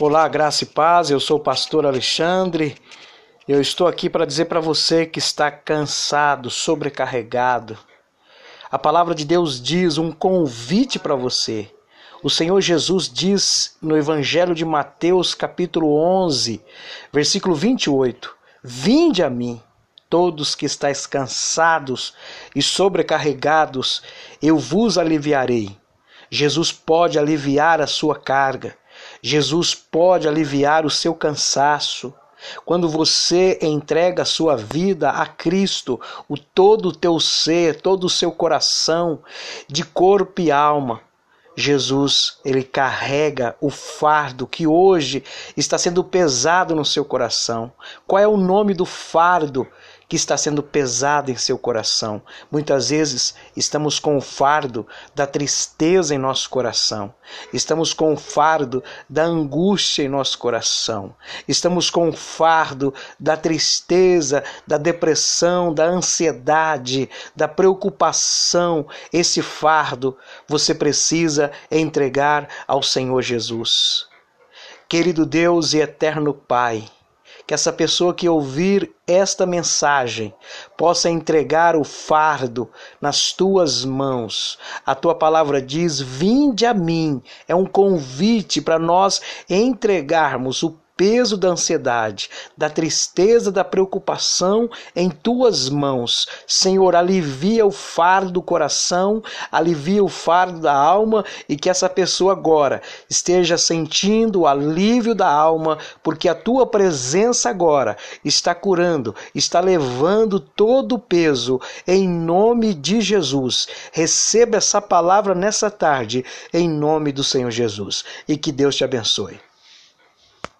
Olá, graça e paz. Eu sou o pastor Alexandre. Eu estou aqui para dizer para você que está cansado, sobrecarregado. A palavra de Deus diz um convite para você. O Senhor Jesus diz no Evangelho de Mateus, capítulo 11, versículo 28: Vinde a mim, todos que estáis cansados e sobrecarregados, eu vos aliviarei. Jesus pode aliviar a sua carga. Jesus pode aliviar o seu cansaço. Quando você entrega a sua vida a Cristo, o todo o teu ser, todo o seu coração, de corpo e alma, Jesus, ele carrega o fardo que hoje está sendo pesado no seu coração. Qual é o nome do fardo que está sendo pesado em seu coração. Muitas vezes estamos com o fardo da tristeza em nosso coração, estamos com o fardo da angústia em nosso coração, estamos com o fardo da tristeza, da depressão, da ansiedade, da preocupação. Esse fardo você precisa entregar ao Senhor Jesus. Querido Deus e eterno Pai, que essa pessoa que ouvir esta mensagem possa entregar o fardo nas tuas mãos. A tua palavra diz: Vinde a mim. É um convite para nós entregarmos o peso da ansiedade, da tristeza, da preocupação em tuas mãos. Senhor, alivia o fardo do coração, alivia o fardo da alma e que essa pessoa agora esteja sentindo o alívio da alma, porque a tua presença agora está curando, está levando todo o peso em nome de Jesus. Receba essa palavra nessa tarde em nome do Senhor Jesus e que Deus te abençoe.